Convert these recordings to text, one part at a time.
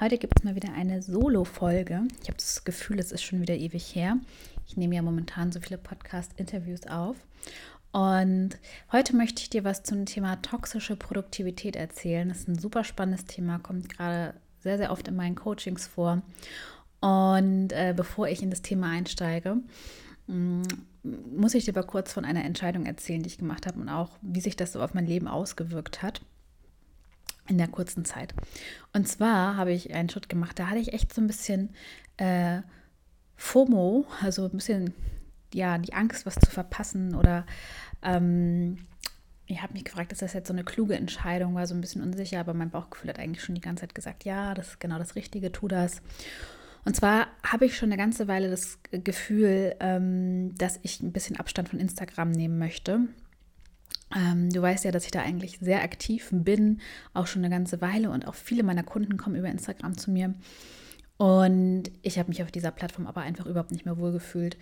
Heute gibt es mal wieder eine Solo-Folge. Ich habe das Gefühl, es ist schon wieder ewig her. Ich nehme ja momentan so viele Podcast-Interviews auf. Und heute möchte ich dir was zum Thema toxische Produktivität erzählen. Das ist ein super spannendes Thema, kommt gerade sehr, sehr oft in meinen Coachings vor. Und äh, bevor ich in das Thema einsteige, mm, muss ich dir aber kurz von einer Entscheidung erzählen, die ich gemacht habe und auch, wie sich das so auf mein Leben ausgewirkt hat in der kurzen Zeit. Und zwar habe ich einen Schritt gemacht, da hatte ich echt so ein bisschen äh, FOMO, also ein bisschen, ja, die Angst, was zu verpassen oder ähm, ich habe mich gefragt, ist das jetzt so eine kluge Entscheidung, war so ein bisschen unsicher, aber mein Bauchgefühl hat eigentlich schon die ganze Zeit gesagt, ja, das ist genau das Richtige, tu das. Und zwar habe ich schon eine ganze Weile das Gefühl, ähm, dass ich ein bisschen Abstand von Instagram nehmen möchte. Ähm, du weißt ja, dass ich da eigentlich sehr aktiv bin, auch schon eine ganze Weile und auch viele meiner Kunden kommen über Instagram zu mir. Und ich habe mich auf dieser Plattform aber einfach überhaupt nicht mehr wohlgefühlt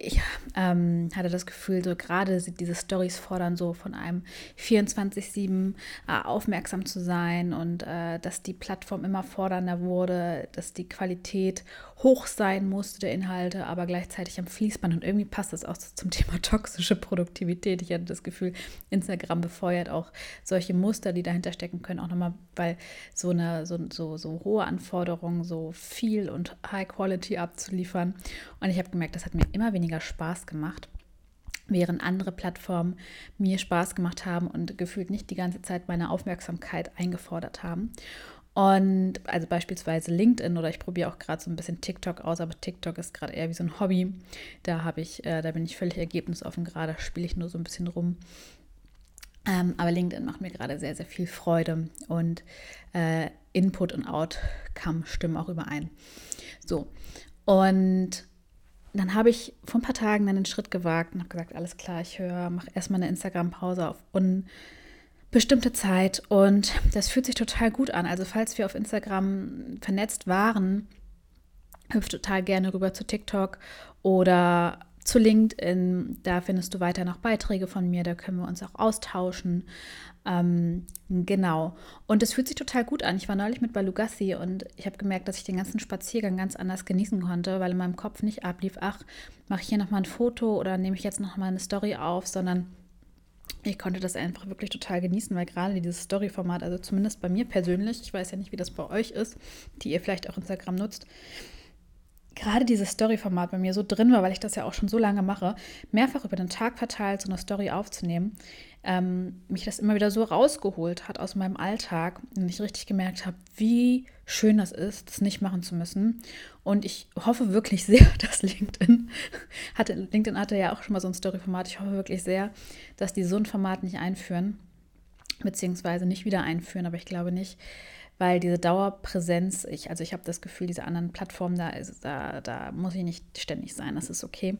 ich ähm, hatte das Gefühl, so gerade diese Stories fordern so von einem 24-7 äh, aufmerksam zu sein und äh, dass die Plattform immer fordernder wurde, dass die Qualität hoch sein musste der Inhalte, aber gleichzeitig am Fließband. Und irgendwie passt das auch zum Thema toxische Produktivität. Ich hatte das Gefühl, Instagram befeuert auch solche Muster, die dahinter stecken können, auch nochmal, weil so eine so, so, so hohe Anforderungen, so viel und High Quality abzuliefern. Und ich habe gemerkt, das hat mir immer weniger Spaß gemacht, während andere Plattformen mir Spaß gemacht haben und gefühlt nicht die ganze Zeit meine Aufmerksamkeit eingefordert haben. Und also beispielsweise LinkedIn oder ich probiere auch gerade so ein bisschen TikTok aus, aber TikTok ist gerade eher wie so ein Hobby. Da habe ich, äh, da bin ich völlig ergebnisoffen gerade, spiele ich nur so ein bisschen rum. Ähm, aber LinkedIn macht mir gerade sehr, sehr viel Freude und äh, Input und Outcome stimmen auch überein. So, und dann habe ich vor ein paar Tagen dann den Schritt gewagt und habe gesagt, alles klar, ich höre, mache erstmal eine Instagram-Pause auf unbestimmte Zeit und das fühlt sich total gut an. Also falls wir auf Instagram vernetzt waren, hüpft total gerne rüber zu TikTok oder zu LinkedIn. Da findest du weiter noch Beiträge von mir, da können wir uns auch austauschen. Ähm, genau. Und es fühlt sich total gut an. Ich war neulich mit Balugassi und ich habe gemerkt, dass ich den ganzen Spaziergang ganz anders genießen konnte, weil in meinem Kopf nicht ablief, ach, mache ich hier nochmal ein Foto oder nehme ich jetzt nochmal eine Story auf, sondern ich konnte das einfach wirklich total genießen, weil gerade dieses Story-Format, also zumindest bei mir persönlich, ich weiß ja nicht, wie das bei euch ist, die ihr vielleicht auch Instagram nutzt, gerade dieses Story-Format bei mir so drin war, weil ich das ja auch schon so lange mache, mehrfach über den Tag verteilt so eine Story aufzunehmen, ähm, mich das immer wieder so rausgeholt hat aus meinem Alltag und ich richtig gemerkt habe, wie schön das ist, das nicht machen zu müssen. Und ich hoffe wirklich sehr, dass LinkedIn hatte, LinkedIn hatte ja auch schon mal so ein Story-Format. Ich hoffe wirklich sehr, dass die so ein Format nicht einführen, beziehungsweise nicht wieder einführen, aber ich glaube nicht, weil diese Dauerpräsenz, ich, also ich habe das Gefühl, diese anderen Plattformen, da, ist, da, da muss ich nicht ständig sein, das ist okay.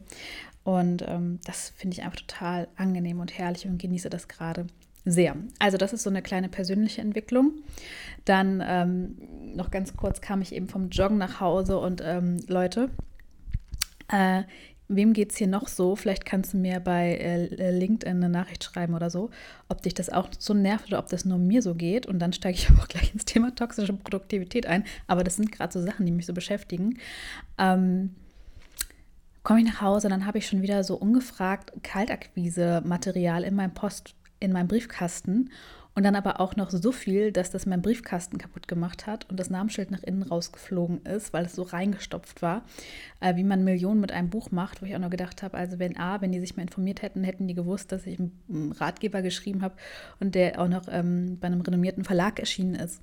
Und ähm, das finde ich einfach total angenehm und herrlich und genieße das gerade sehr. Also das ist so eine kleine persönliche Entwicklung. Dann ähm, noch ganz kurz kam ich eben vom Joggen nach Hause und ähm, Leute, äh, wem geht es hier noch so? Vielleicht kannst du mir bei äh, LinkedIn eine Nachricht schreiben oder so, ob dich das auch so nervt oder ob das nur mir so geht. Und dann steige ich auch gleich ins Thema toxische Produktivität ein. Aber das sind gerade so Sachen, die mich so beschäftigen. Ähm, komme ich nach Hause, dann habe ich schon wieder so ungefragt Kaltakquise-Material in meinem Post, in meinem Briefkasten und dann aber auch noch so viel, dass das mein Briefkasten kaputt gemacht hat und das Namensschild nach innen rausgeflogen ist, weil es so reingestopft war, äh, wie man Millionen mit einem Buch macht, wo ich auch noch gedacht habe, also wenn A, wenn die sich mal informiert hätten, hätten die gewusst, dass ich einen Ratgeber geschrieben habe und der auch noch ähm, bei einem renommierten Verlag erschienen ist.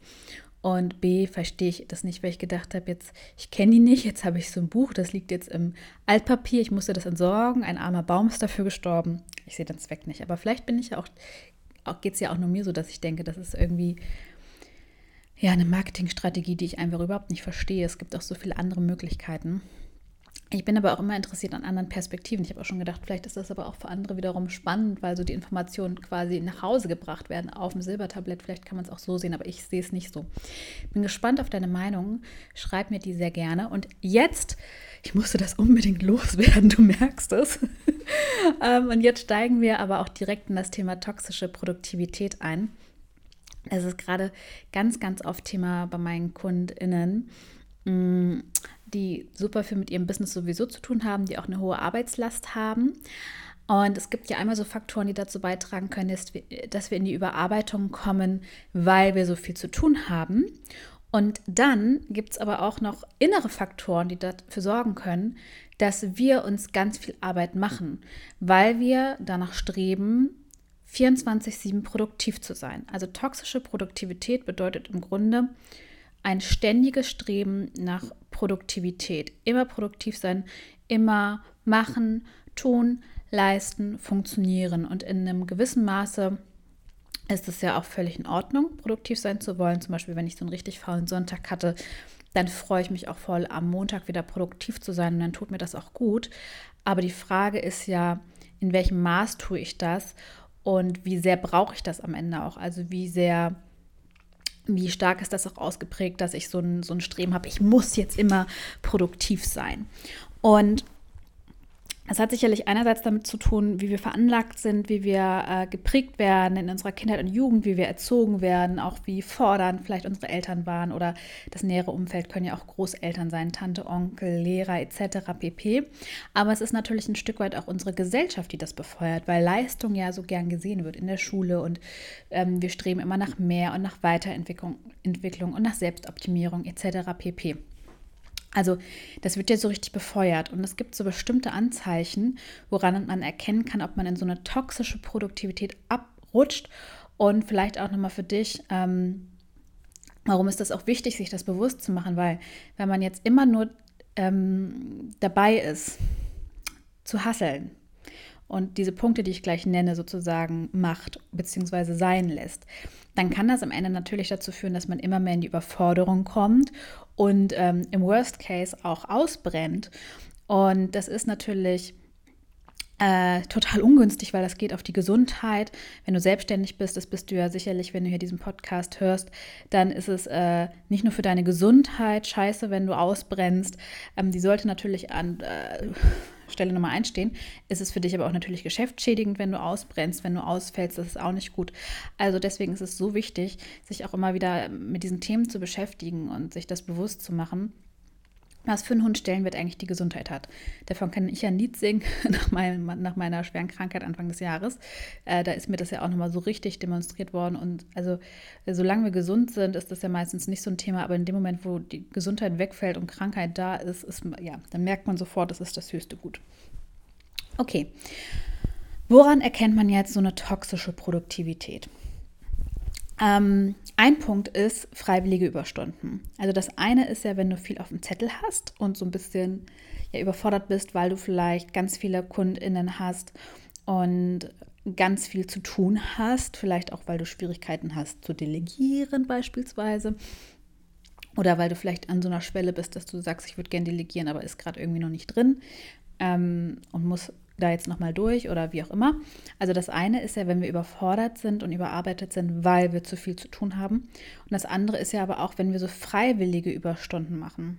Und B, verstehe ich das nicht, weil ich gedacht habe, jetzt, ich kenne die nicht, jetzt habe ich so ein Buch, das liegt jetzt im Altpapier, ich musste das entsorgen, ein armer Baum ist dafür gestorben. Ich sehe den Zweck nicht. Aber vielleicht bin ich ja auch auch geht es ja auch nur mir so, dass ich denke, das ist irgendwie ja, eine Marketingstrategie, die ich einfach überhaupt nicht verstehe. Es gibt auch so viele andere Möglichkeiten. Ich bin aber auch immer interessiert an anderen Perspektiven. Ich habe auch schon gedacht, vielleicht ist das aber auch für andere wiederum spannend, weil so die Informationen quasi nach Hause gebracht werden auf dem Silbertablett. Vielleicht kann man es auch so sehen, aber ich sehe es nicht so. Bin gespannt auf deine Meinung. Schreib mir die sehr gerne. Und jetzt, ich musste das unbedingt loswerden, du merkst es. Ähm, und jetzt steigen wir aber auch direkt in das Thema toxische Produktivität ein. Es ist gerade ganz, ganz oft Thema bei meinen KundInnen die super viel mit ihrem Business sowieso zu tun haben, die auch eine hohe Arbeitslast haben. Und es gibt ja einmal so Faktoren, die dazu beitragen können, dass wir, dass wir in die Überarbeitung kommen, weil wir so viel zu tun haben. Und dann gibt es aber auch noch innere Faktoren, die dafür sorgen können, dass wir uns ganz viel Arbeit machen, weil wir danach streben, 24-7 produktiv zu sein. Also toxische Produktivität bedeutet im Grunde ein ständiges Streben nach Produktivität. Immer produktiv sein, immer machen, tun, leisten, funktionieren. Und in einem gewissen Maße ist es ja auch völlig in Ordnung, produktiv sein zu wollen. Zum Beispiel, wenn ich so einen richtig faulen Sonntag hatte, dann freue ich mich auch voll, am Montag wieder produktiv zu sein und dann tut mir das auch gut. Aber die Frage ist ja, in welchem Maß tue ich das und wie sehr brauche ich das am Ende auch? Also wie sehr wie stark ist das auch ausgeprägt, dass ich so ein, so ein Streben habe, ich muss jetzt immer produktiv sein. Und es hat sicherlich einerseits damit zu tun, wie wir veranlagt sind, wie wir äh, geprägt werden in unserer Kindheit und Jugend, wie wir erzogen werden, auch wie fordernd vielleicht unsere Eltern waren oder das nähere Umfeld können ja auch Großeltern sein, Tante, Onkel, Lehrer etc. pp. Aber es ist natürlich ein Stück weit auch unsere Gesellschaft, die das befeuert, weil Leistung ja so gern gesehen wird in der Schule und ähm, wir streben immer nach mehr und nach Weiterentwicklung Entwicklung und nach Selbstoptimierung etc. pp. Also das wird ja so richtig befeuert und es gibt so bestimmte Anzeichen, woran man erkennen kann, ob man in so eine toxische Produktivität abrutscht und vielleicht auch nochmal für dich, ähm, warum ist das auch wichtig, sich das bewusst zu machen, weil wenn man jetzt immer nur ähm, dabei ist, zu hasseln, und diese Punkte, die ich gleich nenne, sozusagen macht bzw. sein lässt, dann kann das am Ende natürlich dazu führen, dass man immer mehr in die Überforderung kommt und ähm, im Worst Case auch ausbrennt. Und das ist natürlich äh, total ungünstig, weil das geht auf die Gesundheit. Wenn du selbstständig bist, das bist du ja sicherlich, wenn du hier diesen Podcast hörst, dann ist es äh, nicht nur für deine Gesundheit scheiße, wenn du ausbrennst. Ähm, die sollte natürlich an äh, Stelle Nummer eins stehen. Ist es für dich aber auch natürlich geschäftsschädigend, wenn du ausbrennst, wenn du ausfällst. Das ist auch nicht gut. Also deswegen ist es so wichtig, sich auch immer wieder mit diesen Themen zu beschäftigen und sich das bewusst zu machen was für einen Hund Stellenwert eigentlich die Gesundheit hat. Davon kann ich ja ein Lied singen nach, meinem, nach meiner schweren Krankheit Anfang des Jahres. Äh, da ist mir das ja auch nochmal so richtig demonstriert worden. Und also, solange wir gesund sind, ist das ja meistens nicht so ein Thema. Aber in dem Moment, wo die Gesundheit wegfällt und Krankheit da ist, ist ja, dann merkt man sofort, das ist das höchste Gut. Okay. Woran erkennt man jetzt so eine toxische Produktivität? Ähm, ein Punkt ist freiwillige Überstunden. Also das eine ist ja, wenn du viel auf dem Zettel hast und so ein bisschen ja, überfordert bist, weil du vielleicht ganz viele KundInnen hast und ganz viel zu tun hast, vielleicht auch, weil du Schwierigkeiten hast zu delegieren beispielsweise. Oder weil du vielleicht an so einer Schwelle bist, dass du sagst, ich würde gerne delegieren, aber ist gerade irgendwie noch nicht drin ähm, und muss da jetzt nochmal durch oder wie auch immer. Also das eine ist ja, wenn wir überfordert sind und überarbeitet sind, weil wir zu viel zu tun haben. Und das andere ist ja aber auch, wenn wir so freiwillige Überstunden machen.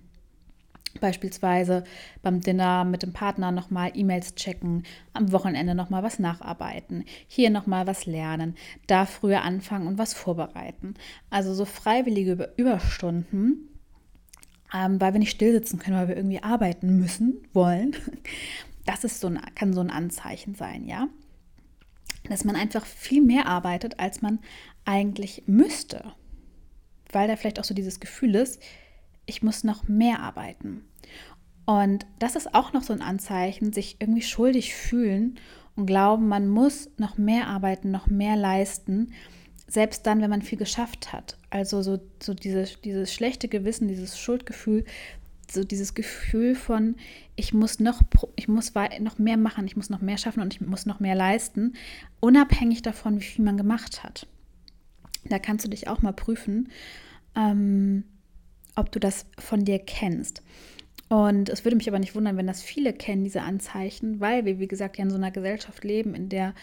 Beispielsweise beim Dinner mit dem Partner nochmal E-Mails checken, am Wochenende nochmal was nacharbeiten, hier nochmal was lernen, da früher anfangen und was vorbereiten. Also so freiwillige Überstunden, ähm, weil wir nicht stillsitzen können, weil wir irgendwie arbeiten müssen, wollen das ist so ein, kann so ein Anzeichen sein, ja. Dass man einfach viel mehr arbeitet, als man eigentlich müsste. Weil da vielleicht auch so dieses Gefühl ist, ich muss noch mehr arbeiten. Und das ist auch noch so ein Anzeichen, sich irgendwie schuldig fühlen und glauben, man muss noch mehr arbeiten, noch mehr leisten, selbst dann, wenn man viel geschafft hat. Also so, so dieses, dieses schlechte Gewissen, dieses Schuldgefühl, so dieses Gefühl von, ich muss noch, ich muss noch mehr machen, ich muss noch mehr schaffen und ich muss noch mehr leisten, unabhängig davon, wie viel man gemacht hat. Da kannst du dich auch mal prüfen, ähm, ob du das von dir kennst. Und es würde mich aber nicht wundern, wenn das viele kennen, diese Anzeichen, weil wir, wie gesagt, ja in so einer Gesellschaft leben, in der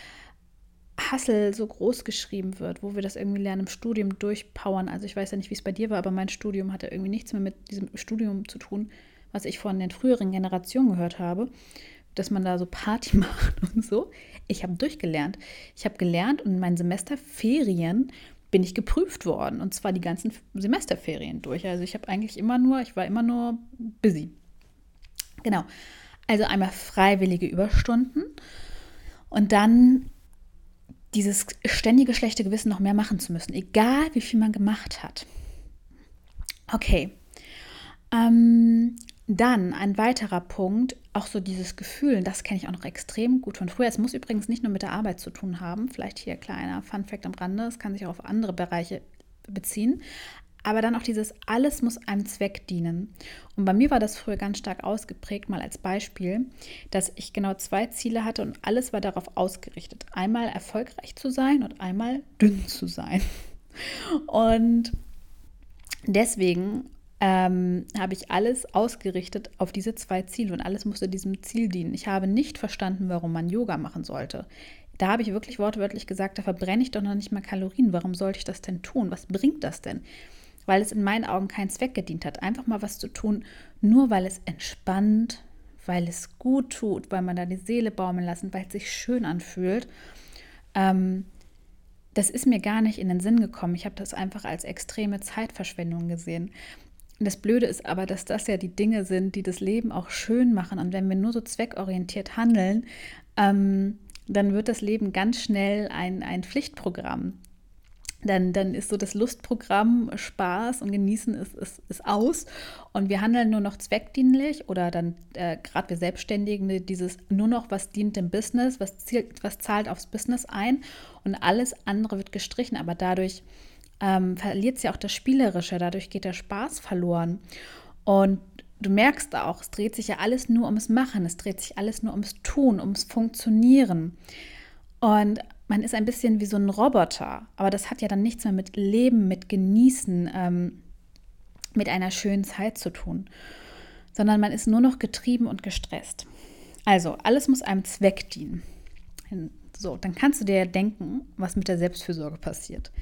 Hassel so groß geschrieben wird, wo wir das irgendwie lernen im Studium durchpowern. Also ich weiß ja nicht, wie es bei dir war, aber mein Studium hatte irgendwie nichts mehr mit diesem Studium zu tun, was ich von den früheren Generationen gehört habe, dass man da so Party macht und so. Ich habe durchgelernt. Ich habe gelernt und in meinen Semesterferien bin ich geprüft worden und zwar die ganzen Semesterferien durch. Also ich habe eigentlich immer nur, ich war immer nur busy. Genau. Also einmal freiwillige Überstunden und dann dieses ständige schlechte Gewissen noch mehr machen zu müssen, egal wie viel man gemacht hat. Okay. Ähm, dann ein weiterer Punkt, auch so dieses Gefühl, das kenne ich auch noch extrem gut von früher. Es muss übrigens nicht nur mit der Arbeit zu tun haben. Vielleicht hier kleiner Fun Fact am Rande, es kann sich auch auf andere Bereiche beziehen. Aber dann auch dieses, alles muss einem Zweck dienen. Und bei mir war das früher ganz stark ausgeprägt, mal als Beispiel, dass ich genau zwei Ziele hatte und alles war darauf ausgerichtet. Einmal erfolgreich zu sein und einmal dünn zu sein. Und deswegen ähm, habe ich alles ausgerichtet auf diese zwei Ziele und alles musste diesem Ziel dienen. Ich habe nicht verstanden, warum man Yoga machen sollte. Da habe ich wirklich wortwörtlich gesagt, da verbrenne ich doch noch nicht mal Kalorien. Warum sollte ich das denn tun? Was bringt das denn? Weil es in meinen Augen keinen Zweck gedient hat. Einfach mal was zu tun, nur weil es entspannt, weil es gut tut, weil man da die Seele baumeln lassen, weil es sich schön anfühlt. Ähm, das ist mir gar nicht in den Sinn gekommen. Ich habe das einfach als extreme Zeitverschwendung gesehen. Das Blöde ist aber, dass das ja die Dinge sind, die das Leben auch schön machen. Und wenn wir nur so zweckorientiert handeln, ähm, dann wird das Leben ganz schnell ein, ein Pflichtprogramm. Dann, dann ist so das Lustprogramm Spaß und Genießen ist, ist, ist aus und wir handeln nur noch zweckdienlich oder dann äh, gerade wir Selbstständigen dieses nur noch, was dient dem Business, was, zielt, was zahlt aufs Business ein und alles andere wird gestrichen, aber dadurch ähm, verliert sie auch das Spielerische, dadurch geht der Spaß verloren. Und du merkst auch, es dreht sich ja alles nur ums Machen, es dreht sich alles nur ums Tun, ums Funktionieren. Und man ist ein bisschen wie so ein Roboter, aber das hat ja dann nichts mehr mit Leben, mit Genießen, ähm, mit einer schönen Zeit zu tun, sondern man ist nur noch getrieben und gestresst. Also, alles muss einem Zweck dienen. So, dann kannst du dir ja denken, was mit der Selbstfürsorge passiert.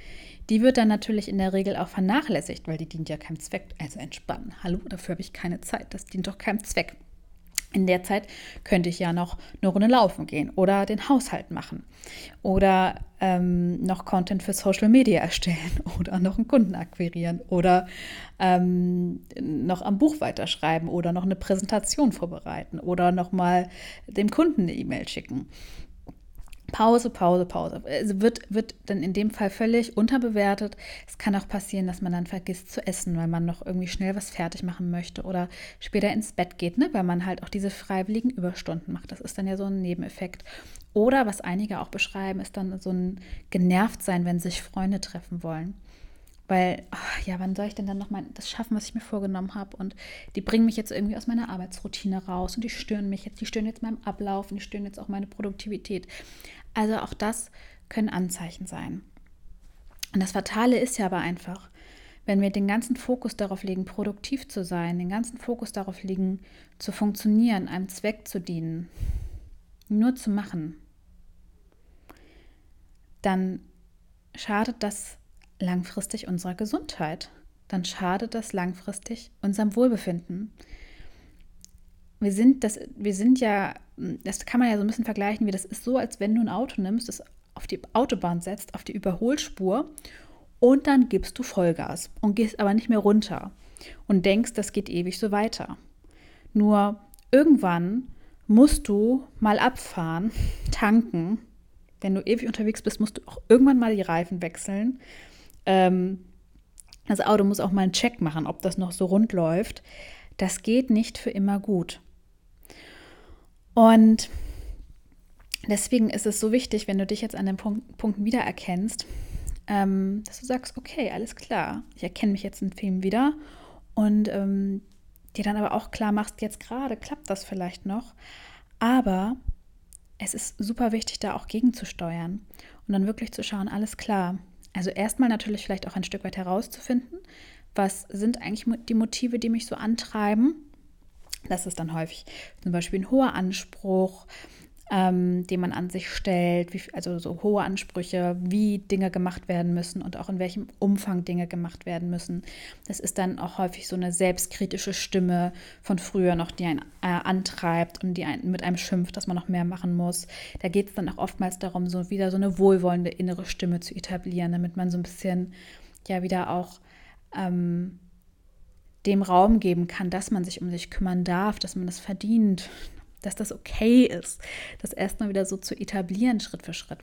Die wird dann natürlich in der Regel auch vernachlässigt, weil die dient ja keinem Zweck. Also entspannen. Hallo, dafür habe ich keine Zeit. Das dient doch keinem Zweck. In der Zeit könnte ich ja noch eine Runde laufen gehen oder den Haushalt machen oder ähm, noch Content für Social Media erstellen oder noch einen Kunden akquirieren oder ähm, noch am Buch weiterschreiben oder noch eine Präsentation vorbereiten oder noch mal dem Kunden eine E-Mail schicken. Pause, Pause, Pause. Also wird, wird dann in dem Fall völlig unterbewertet. Es kann auch passieren, dass man dann vergisst zu essen, weil man noch irgendwie schnell was fertig machen möchte oder später ins Bett geht, ne? weil man halt auch diese freiwilligen Überstunden macht. Das ist dann ja so ein Nebeneffekt. Oder was einige auch beschreiben, ist dann so ein genervt sein, wenn sich Freunde treffen wollen. Weil, ach, ja, wann soll ich denn dann noch mal das schaffen, was ich mir vorgenommen habe? Und die bringen mich jetzt irgendwie aus meiner Arbeitsroutine raus und die stören mich jetzt, die stören jetzt meinem Ablauf und die stören jetzt auch meine Produktivität. Also auch das können Anzeichen sein. Und das Fatale ist ja aber einfach, wenn wir den ganzen Fokus darauf legen, produktiv zu sein, den ganzen Fokus darauf legen, zu funktionieren, einem Zweck zu dienen, nur zu machen, dann schadet das langfristig unserer Gesundheit. Dann schadet das langfristig unserem Wohlbefinden. Wir sind, das, wir sind ja das kann man ja so ein bisschen vergleichen, wie das ist so, als wenn du ein Auto nimmst, das auf die Autobahn setzt, auf die Überholspur und dann gibst du Vollgas und gehst aber nicht mehr runter und denkst, das geht ewig so weiter. Nur irgendwann musst du mal abfahren, tanken. Wenn du ewig unterwegs bist, musst du auch irgendwann mal die Reifen wechseln. Ähm, das Auto muss auch mal einen Check machen, ob das noch so rund läuft. Das geht nicht für immer gut. Und deswegen ist es so wichtig, wenn du dich jetzt an den Punkt, Punkten wiedererkennst, ähm, dass du sagst, okay, alles klar, ich erkenne mich jetzt im Film wieder und ähm, dir dann aber auch klar machst, jetzt gerade klappt das vielleicht noch, aber es ist super wichtig, da auch gegenzusteuern und dann wirklich zu schauen, alles klar. Also erstmal natürlich vielleicht auch ein Stück weit herauszufinden, was sind eigentlich die Motive, die mich so antreiben. Das ist dann häufig zum Beispiel ein hoher Anspruch, ähm, den man an sich stellt, wie, also so hohe Ansprüche, wie Dinge gemacht werden müssen und auch in welchem Umfang Dinge gemacht werden müssen. Das ist dann auch häufig so eine selbstkritische Stimme von früher noch, die einen äh, antreibt und die einen mit einem schimpft, dass man noch mehr machen muss. Da geht es dann auch oftmals darum, so wieder so eine wohlwollende innere Stimme zu etablieren, damit man so ein bisschen ja wieder auch ähm, dem Raum geben kann, dass man sich um sich kümmern darf, dass man das verdient, dass das okay ist, das erstmal wieder so zu etablieren, Schritt für Schritt.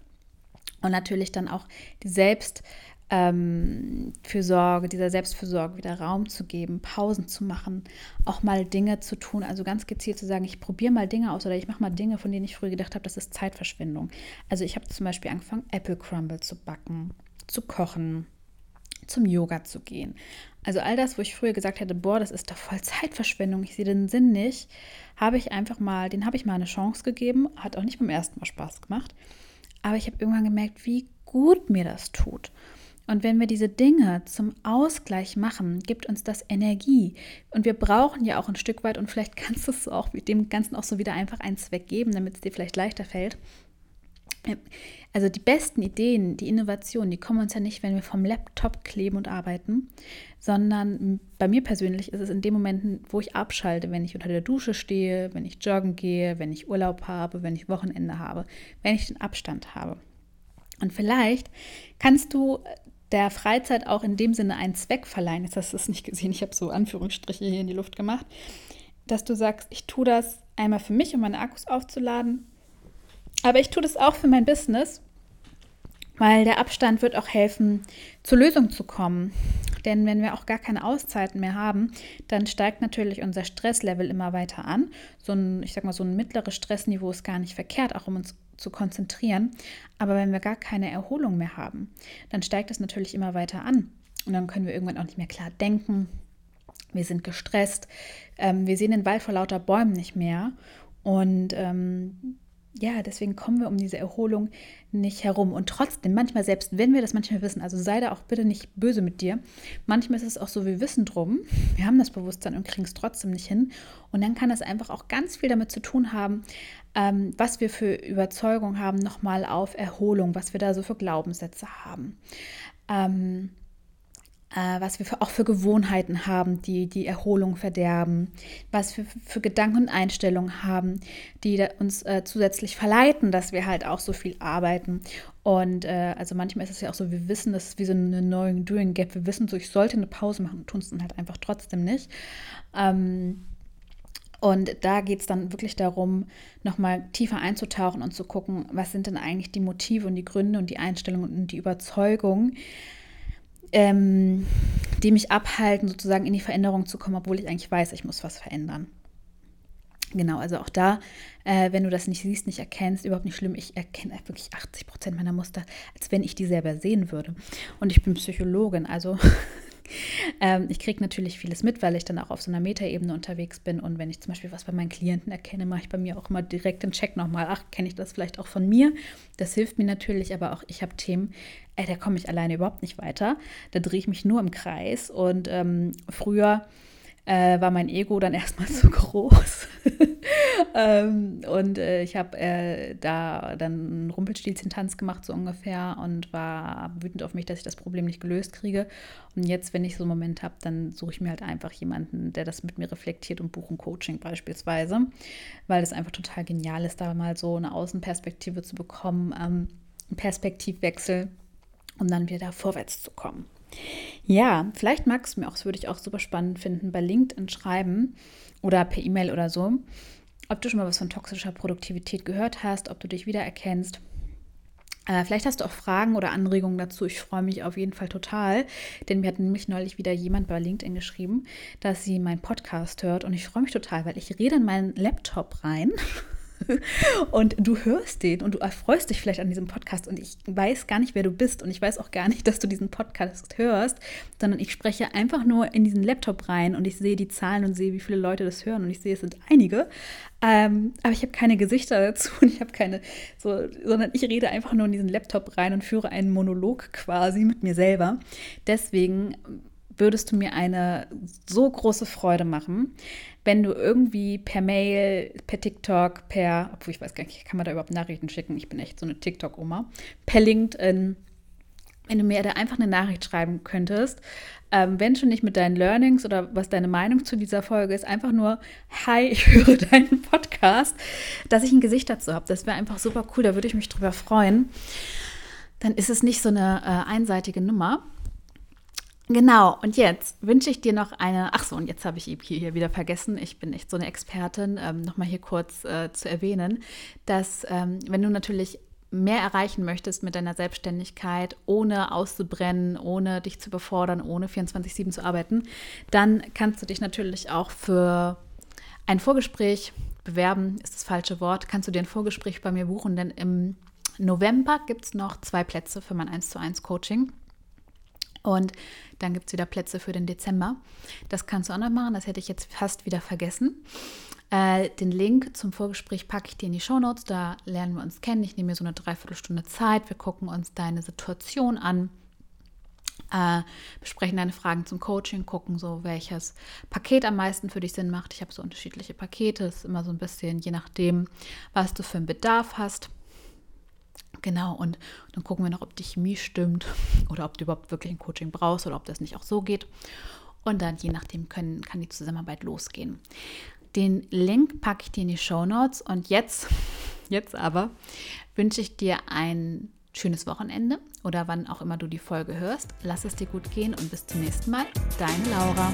Und natürlich dann auch die Selbstfürsorge, ähm, dieser Selbstfürsorge wieder Raum zu geben, Pausen zu machen, auch mal Dinge zu tun, also ganz gezielt zu sagen, ich probiere mal Dinge aus oder ich mache mal Dinge, von denen ich früher gedacht habe, das ist Zeitverschwendung. Also ich habe zum Beispiel angefangen, Apple Crumble zu backen, zu kochen, zum Yoga zu gehen. Also all das, wo ich früher gesagt hätte, boah, das ist doch voll Zeitverschwendung, ich sehe den Sinn nicht, habe ich einfach mal, den habe ich mal eine Chance gegeben, hat auch nicht beim ersten Mal Spaß gemacht, aber ich habe irgendwann gemerkt, wie gut mir das tut. Und wenn wir diese Dinge zum Ausgleich machen, gibt uns das Energie. Und wir brauchen ja auch ein Stück weit, und vielleicht kannst du es auch dem Ganzen auch so wieder einfach einen Zweck geben, damit es dir vielleicht leichter fällt. Also die besten Ideen, die Innovationen, die kommen uns ja nicht, wenn wir vom Laptop kleben und arbeiten, sondern bei mir persönlich ist es in den Momenten, wo ich abschalte, wenn ich unter der Dusche stehe, wenn ich joggen gehe, wenn ich Urlaub habe, wenn ich Wochenende habe, wenn ich den Abstand habe. Und vielleicht kannst du der Freizeit auch in dem Sinne einen Zweck verleihen. Jetzt hast du es nicht gesehen, ich habe so Anführungsstriche hier in die Luft gemacht, dass du sagst, ich tue das einmal für mich, um meine Akkus aufzuladen aber ich tue das auch für mein Business, weil der Abstand wird auch helfen, zur Lösung zu kommen. Denn wenn wir auch gar keine Auszeiten mehr haben, dann steigt natürlich unser Stresslevel immer weiter an. So ein, ich sag mal, so ein mittleres Stressniveau ist gar nicht verkehrt, auch um uns zu konzentrieren. Aber wenn wir gar keine Erholung mehr haben, dann steigt es natürlich immer weiter an. Und dann können wir irgendwann auch nicht mehr klar denken. Wir sind gestresst. Ähm, wir sehen den Wald vor lauter Bäumen nicht mehr. Und ähm, ja, deswegen kommen wir um diese Erholung nicht herum. Und trotzdem, manchmal, selbst wenn wir das manchmal wissen, also sei da auch bitte nicht böse mit dir, manchmal ist es auch so, wir wissen drum, wir haben das Bewusstsein und kriegen es trotzdem nicht hin. Und dann kann das einfach auch ganz viel damit zu tun haben, ähm, was wir für Überzeugung haben, nochmal auf Erholung, was wir da so für Glaubenssätze haben. Ähm, äh, was wir für, auch für Gewohnheiten haben, die die Erholung verderben, was wir für Gedanken und Einstellungen haben, die uns äh, zusätzlich verleiten, dass wir halt auch so viel arbeiten. Und äh, also manchmal ist es ja auch so, wir wissen, das ist wie so eine neue Doing Gap. Wir wissen so, ich sollte eine Pause machen, tun es dann halt einfach trotzdem nicht. Ähm, und da geht es dann wirklich darum, nochmal tiefer einzutauchen und zu gucken, was sind denn eigentlich die Motive und die Gründe und die Einstellungen und die Überzeugungen, ähm, die mich abhalten, sozusagen in die Veränderung zu kommen, obwohl ich eigentlich weiß, ich muss was verändern. Genau, also auch da, äh, wenn du das nicht siehst, nicht erkennst, überhaupt nicht schlimm. Ich erkenne wirklich 80 Prozent meiner Muster, als wenn ich die selber sehen würde. Und ich bin Psychologin, also ähm, ich kriege natürlich vieles mit, weil ich dann auch auf so einer Metaebene unterwegs bin. Und wenn ich zum Beispiel was bei meinen Klienten erkenne, mache ich bei mir auch immer direkt den Check nochmal. Ach, kenne ich das vielleicht auch von mir? Das hilft mir natürlich, aber auch ich habe Themen, ey, da komme ich alleine überhaupt nicht weiter. Da drehe ich mich nur im Kreis. Und ähm, früher äh, war mein Ego dann erstmal zu groß. ähm, und äh, ich habe äh, da dann einen Rumpelstilzchen-Tanz gemacht, so ungefähr, und war wütend auf mich, dass ich das Problem nicht gelöst kriege. Und jetzt, wenn ich so einen Moment habe, dann suche ich mir halt einfach jemanden, der das mit mir reflektiert und buche ein Coaching beispielsweise, weil es einfach total genial ist, da mal so eine Außenperspektive zu bekommen, ähm, einen Perspektivwechsel, um dann wieder vorwärts zu kommen. Ja, vielleicht magst du mir auch, das würde ich auch super spannend finden, bei LinkedIn schreiben oder per E-Mail oder so, ob du schon mal was von toxischer Produktivität gehört hast, ob du dich wiedererkennst. Äh, vielleicht hast du auch Fragen oder Anregungen dazu. Ich freue mich auf jeden Fall total, denn mir hat nämlich neulich wieder jemand bei LinkedIn geschrieben, dass sie meinen Podcast hört und ich freue mich total, weil ich rede in meinen Laptop rein und du hörst den und du erfreust dich vielleicht an diesem Podcast und ich weiß gar nicht, wer du bist und ich weiß auch gar nicht, dass du diesen Podcast hörst, sondern ich spreche einfach nur in diesen Laptop rein und ich sehe die Zahlen und sehe, wie viele Leute das hören und ich sehe, es sind einige, ähm, aber ich habe keine Gesichter dazu und ich habe keine, so, sondern ich rede einfach nur in diesen Laptop rein und führe einen Monolog quasi mit mir selber. Deswegen würdest du mir eine so große Freude machen, wenn du irgendwie per Mail, per TikTok, per, obwohl ich weiß gar nicht, kann man da überhaupt Nachrichten schicken? Ich bin echt so eine TikTok-Oma, per LinkedIn, wenn du mir da einfach eine Nachricht schreiben könntest, ähm, wenn schon nicht mit deinen Learnings oder was deine Meinung zu dieser Folge ist, einfach nur, hi, ich höre deinen Podcast, dass ich ein Gesicht dazu habe. Das wäre einfach super cool, da würde ich mich drüber freuen. Dann ist es nicht so eine äh, einseitige Nummer. Genau, und jetzt wünsche ich dir noch eine, ach so, und jetzt habe ich hier wieder vergessen, ich bin echt so eine Expertin, ähm, nochmal hier kurz äh, zu erwähnen, dass ähm, wenn du natürlich mehr erreichen möchtest mit deiner Selbstständigkeit, ohne auszubrennen, ohne dich zu befordern, ohne 24-7 zu arbeiten, dann kannst du dich natürlich auch für ein Vorgespräch bewerben, ist das falsche Wort, kannst du dir ein Vorgespräch bei mir buchen, denn im November gibt es noch zwei Plätze für mein 1 zu 1 Coaching. Und dann gibt es wieder Plätze für den Dezember. Das kannst du auch noch machen, das hätte ich jetzt fast wieder vergessen. Äh, den Link zum Vorgespräch packe ich dir in die Shownotes. Da lernen wir uns kennen. Ich nehme mir so eine Dreiviertelstunde Zeit. Wir gucken uns deine Situation an. Äh, besprechen deine Fragen zum Coaching, gucken so, welches Paket am meisten für dich Sinn macht. Ich habe so unterschiedliche Pakete, es ist immer so ein bisschen je nachdem, was du für einen Bedarf hast. Genau, und dann gucken wir noch, ob die Chemie stimmt oder ob du überhaupt wirklich ein Coaching brauchst oder ob das nicht auch so geht. Und dann, je nachdem, können, kann die Zusammenarbeit losgehen. Den Link packe ich dir in die Show Notes. Und jetzt, jetzt aber, wünsche ich dir ein schönes Wochenende oder wann auch immer du die Folge hörst. Lass es dir gut gehen und bis zum nächsten Mal. Deine Laura.